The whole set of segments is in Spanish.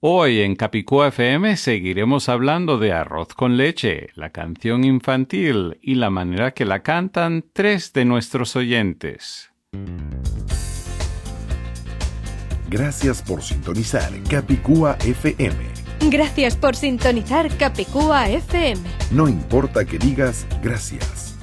Hoy en Capicúa FM seguiremos hablando de Arroz con leche, la canción infantil y la manera que la cantan tres de nuestros oyentes. Gracias por sintonizar Capicúa FM. Gracias por sintonizar Capicúa FM. No importa que digas gracias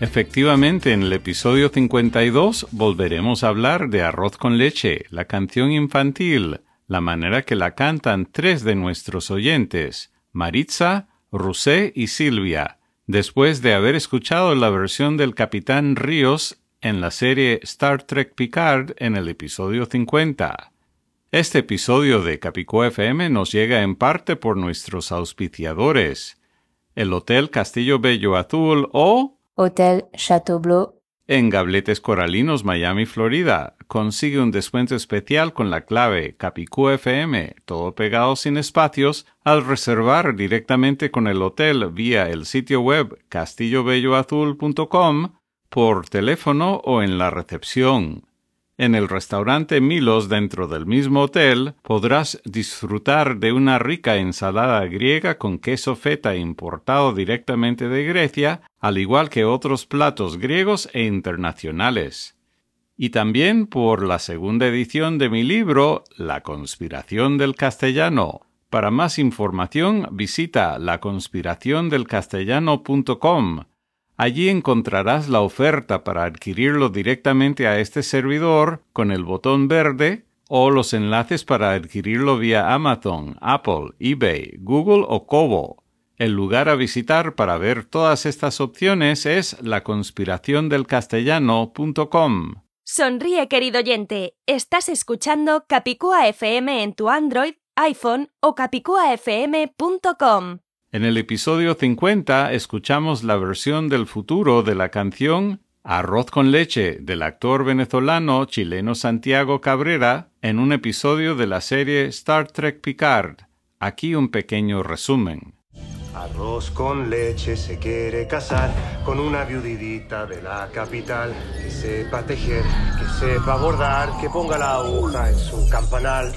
Efectivamente, en el episodio 52 volveremos a hablar de Arroz con leche, la canción infantil, la manera que la cantan tres de nuestros oyentes, Maritza, Rusé y Silvia después de haber escuchado la versión del Capitán Ríos en la serie Star Trek Picard en el episodio 50. Este episodio de Capicó FM nos llega en parte por nuestros auspiciadores, el Hotel Castillo Bello Azul o Hotel Chateau Bleu en Gabletes Coralinos, Miami, Florida. Consigue un descuento especial con la clave CapicúFM, todo pegado sin espacios, al reservar directamente con el hotel vía el sitio web castillobelloazul.com, por teléfono o en la recepción. En el restaurante Milos dentro del mismo hotel podrás disfrutar de una rica ensalada griega con queso feta importado directamente de Grecia, al igual que otros platos griegos e internacionales. Y también por la segunda edición de mi libro La conspiración del castellano. Para más información visita laconspiraciondelcastellano.com Allí encontrarás la oferta para adquirirlo directamente a este servidor con el botón verde o los enlaces para adquirirlo vía Amazon, Apple, eBay, Google o Kobo. El lugar a visitar para ver todas estas opciones es laconspiraciondelcastellano.com. Sonríe, querido oyente. Estás escuchando Capicúa FM en tu Android, iPhone o capicuafm.com. En el episodio 50 escuchamos la versión del futuro de la canción Arroz con leche del actor venezolano chileno Santiago Cabrera en un episodio de la serie Star Trek Picard. Aquí un pequeño resumen. Arroz con leche se quiere casar con una viudidita de la capital que sepa tejer, que sepa bordar, que ponga la aguja en su campanal.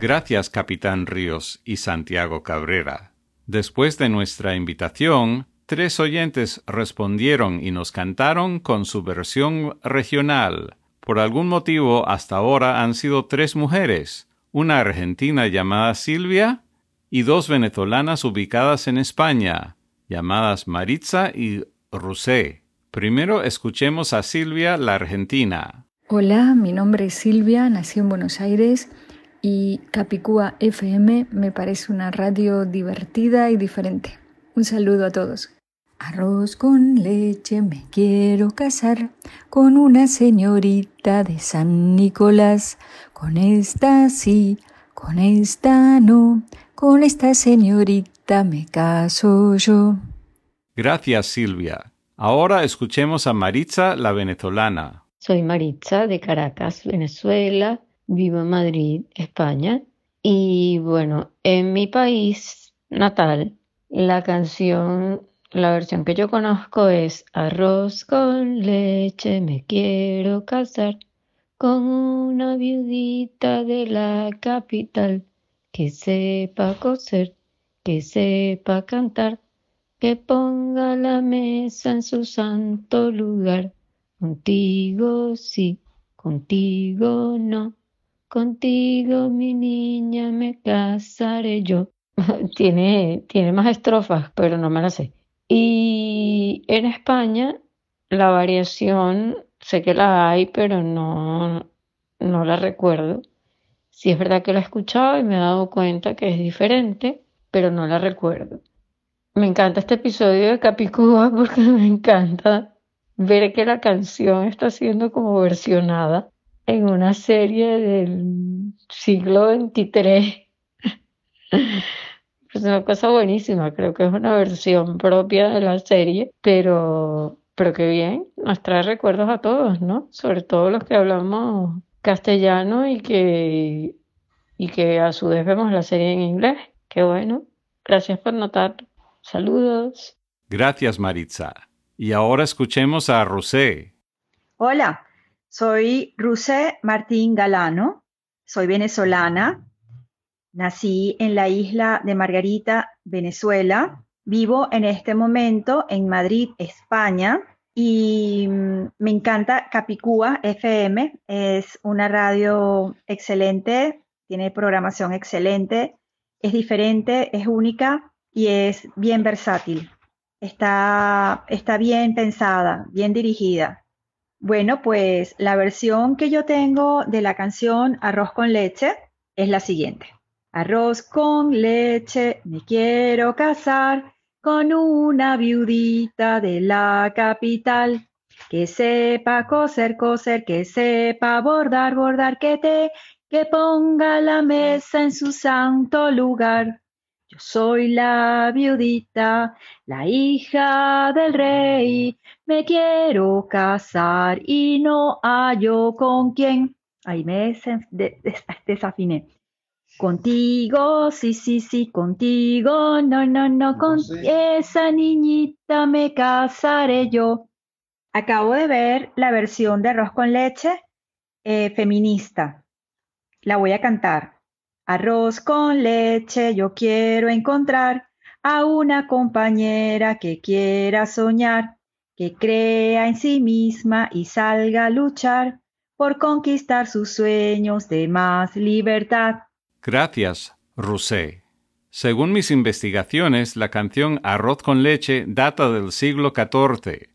Gracias, Capitán Ríos y Santiago Cabrera. Después de nuestra invitación, tres oyentes respondieron y nos cantaron con su versión regional. Por algún motivo, hasta ahora han sido tres mujeres, una argentina llamada Silvia y dos venezolanas ubicadas en España, llamadas Maritza y Rusé. Primero escuchemos a Silvia, la argentina. Hola, mi nombre es Silvia, nací en Buenos Aires y Capicúa FM me parece una radio divertida y diferente. Un saludo a todos. Arroz con leche me quiero casar con una señorita de San Nicolás. Con esta sí, con esta no, con esta señorita me caso yo. Gracias Silvia. Ahora escuchemos a Maritza la venezolana. Soy Maritza de Caracas, Venezuela vivo en Madrid, España. Y bueno, en mi país natal, la canción, la versión que yo conozco es Arroz con leche, me quiero casar con una viudita de la capital que sepa coser, que sepa cantar, que ponga la mesa en su santo lugar. Contigo sí, contigo no Contigo, mi niña, me casaré yo. tiene, tiene más estrofas, pero no me las sé. Y en España, la variación, sé que la hay, pero no, no la recuerdo. Sí es verdad que la he escuchado y me he dado cuenta que es diferente, pero no la recuerdo. Me encanta este episodio de Capicúa porque me encanta ver que la canción está siendo como versionada en una serie del siglo XXIII. Es una cosa buenísima, creo que es una versión propia de la serie, pero, pero qué bien, nos trae recuerdos a todos, ¿no? Sobre todo los que hablamos castellano y que, y que a su vez vemos la serie en inglés. Qué bueno. Gracias por notar. Saludos. Gracias, Maritza. Y ahora escuchemos a Rosé. Hola, soy Rosé Martín Galano, soy venezolana, nací en la isla de Margarita, Venezuela, vivo en este momento en Madrid, España, y mm, me encanta Capicúa FM, es una radio excelente, tiene programación excelente, es diferente, es única y es bien versátil. Está, está bien pensada, bien dirigida. Bueno, pues la versión que yo tengo de la canción Arroz con leche es la siguiente. Arroz con leche, me quiero casar con una viudita de la capital. Que sepa coser, coser, que sepa bordar, bordar, que te, que ponga la mesa en su santo lugar. Yo soy la viudita, la hija del rey, me quiero casar y no hallo con quién. Ahí me desafiné. Contigo, sí, sí, sí, contigo, no, no, no, con esa niñita me casaré yo. Acabo de ver la versión de arroz con leche eh, feminista. La voy a cantar. Arroz con leche, yo quiero encontrar a una compañera que quiera soñar, que crea en sí misma y salga a luchar por conquistar sus sueños de más libertad. Gracias, Rousset. Según mis investigaciones, la canción Arroz con leche data del siglo XIV.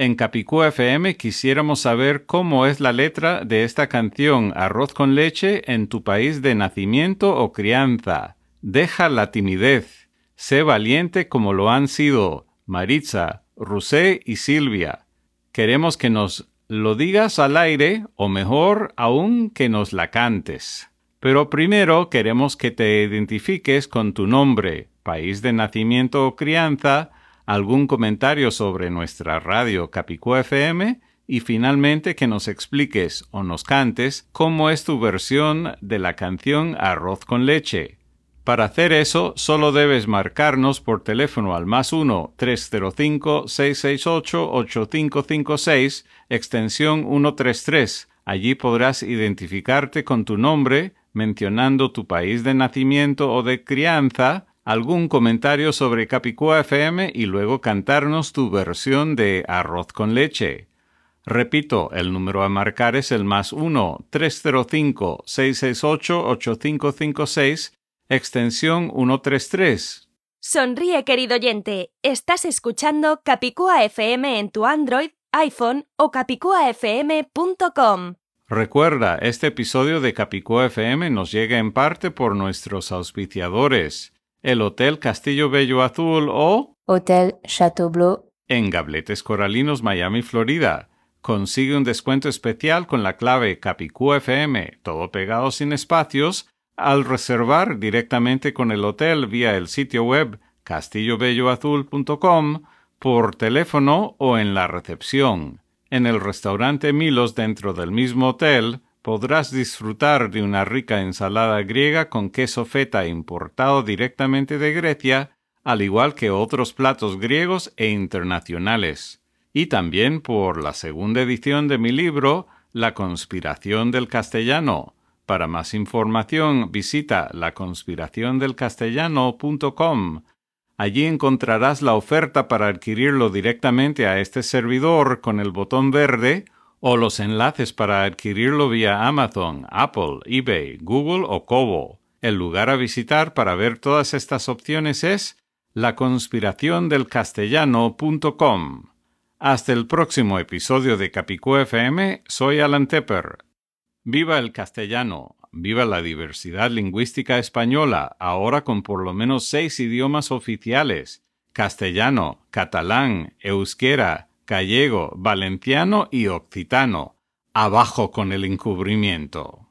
En Capicú FM quisiéramos saber cómo es la letra de esta canción Arroz con leche en tu país de nacimiento o crianza. Deja la timidez. Sé valiente como lo han sido Maritza, Rusé y Silvia. Queremos que nos lo digas al aire o mejor aún que nos la cantes. Pero primero queremos que te identifiques con tu nombre, país de nacimiento o crianza, algún comentario sobre nuestra radio Capicú FM y finalmente que nos expliques o nos cantes cómo es tu versión de la canción Arroz con leche. Para hacer eso, solo debes marcarnos por teléfono al más 1-305-668-8556, extensión 133. Allí podrás identificarte con tu nombre, mencionando tu país de nacimiento o de crianza, algún comentario sobre Capicúa FM y luego cantarnos tu versión de Arroz con leche. Repito, el número a marcar es el más 1-305-668-8556, extensión 133. Sonríe, querido oyente. Estás escuchando Capicúa FM en tu Android, iPhone o capicuafm.com. Recuerda, este episodio de Capicúa FM nos llega en parte por nuestros auspiciadores, el Hotel Castillo Bello Azul o Hotel Chateau Bleu en Gabletes Coralinos, Miami, Florida. Consigue un descuento especial con la clave Capicúa FM, todo pegado sin espacios, al reservar directamente con el hotel vía el sitio web castillobelloazul.com, por teléfono o en la recepción. En el restaurante Milos dentro del mismo hotel podrás disfrutar de una rica ensalada griega con queso feta importado directamente de Grecia, al igual que otros platos griegos e internacionales. Y también por la segunda edición de mi libro La conspiración del castellano. Para más información visita laconspiraciondelcastellano.com Allí encontrarás la oferta para adquirirlo directamente a este servidor con el botón verde o los enlaces para adquirirlo vía Amazon, Apple, eBay, Google o Kobo. El lugar a visitar para ver todas estas opciones es laconspiraciondelcastellano.com. Hasta el próximo episodio de Capicú FM, soy Alan Tepper. Viva el castellano, viva la diversidad lingüística española, ahora con por lo menos seis idiomas oficiales castellano, catalán, euskera, gallego, valenciano y occitano. Abajo con el encubrimiento.